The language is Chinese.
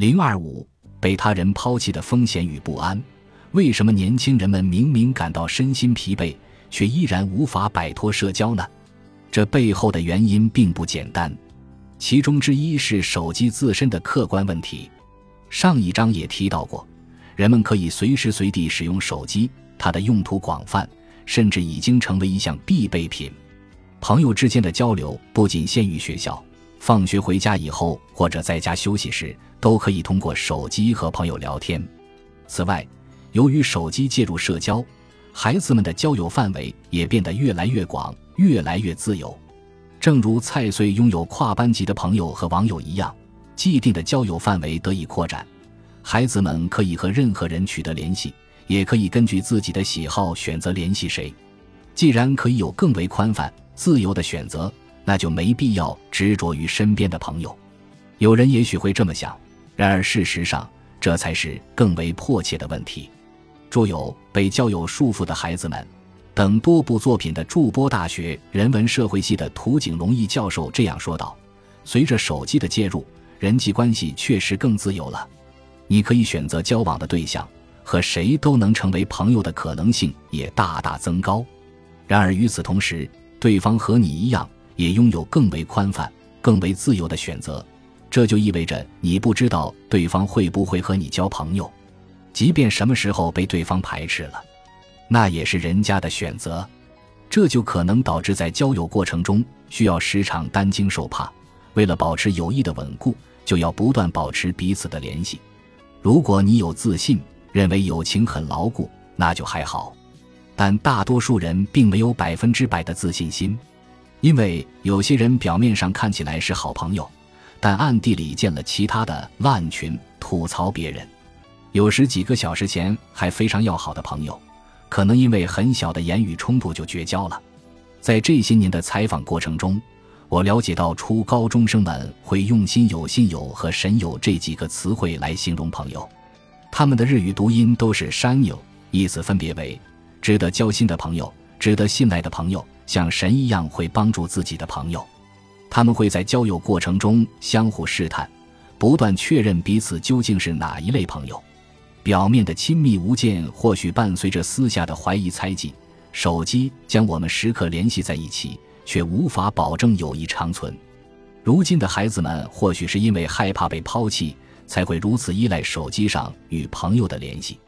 零二五被他人抛弃的风险与不安，为什么年轻人们明明感到身心疲惫，却依然无法摆脱社交呢？这背后的原因并不简单，其中之一是手机自身的客观问题。上一章也提到过，人们可以随时随地使用手机，它的用途广泛，甚至已经成为一项必备品。朋友之间的交流不仅限于学校，放学回家以后或者在家休息时。都可以通过手机和朋友聊天。此外，由于手机介入社交，孩子们的交友范围也变得越来越广、越来越自由。正如蔡穗拥有跨班级的朋友和网友一样，既定的交友范围得以扩展。孩子们可以和任何人取得联系，也可以根据自己的喜好选择联系谁。既然可以有更为宽泛、自由的选择，那就没必要执着于身边的朋友。有人也许会这么想。然而，事实上，这才是更为迫切的问题。著有《被交友束缚的孩子们》等多部作品的筑波大学人文社会系的涂景龙义教授这样说道：“随着手机的介入，人际关系确实更自由了。你可以选择交往的对象，和谁都能成为朋友的可能性也大大增高。然而，与此同时，对方和你一样，也拥有更为宽泛、更为自由的选择。”这就意味着你不知道对方会不会和你交朋友，即便什么时候被对方排斥了，那也是人家的选择。这就可能导致在交友过程中需要时常担惊受怕。为了保持友谊的稳固，就要不断保持彼此的联系。如果你有自信，认为友情很牢固，那就还好。但大多数人并没有百分之百的自信心，因为有些人表面上看起来是好朋友。但暗地里建了其他的烂群，吐槽别人。有时几个小时前还非常要好的朋友，可能因为很小的言语冲突就绝交了。在这些年的采访过程中，我了解到初高中生们会用“心有”“心友”和“神友”这几个词汇来形容朋友，他们的日语读音都是“山友”，意思分别为值得交心的朋友、值得信赖的朋友、像神一样会帮助自己的朋友。他们会在交友过程中相互试探，不断确认彼此究竟是哪一类朋友。表面的亲密无间，或许伴随着私下的怀疑猜忌。手机将我们时刻联系在一起，却无法保证友谊长存。如今的孩子们，或许是因为害怕被抛弃，才会如此依赖手机上与朋友的联系。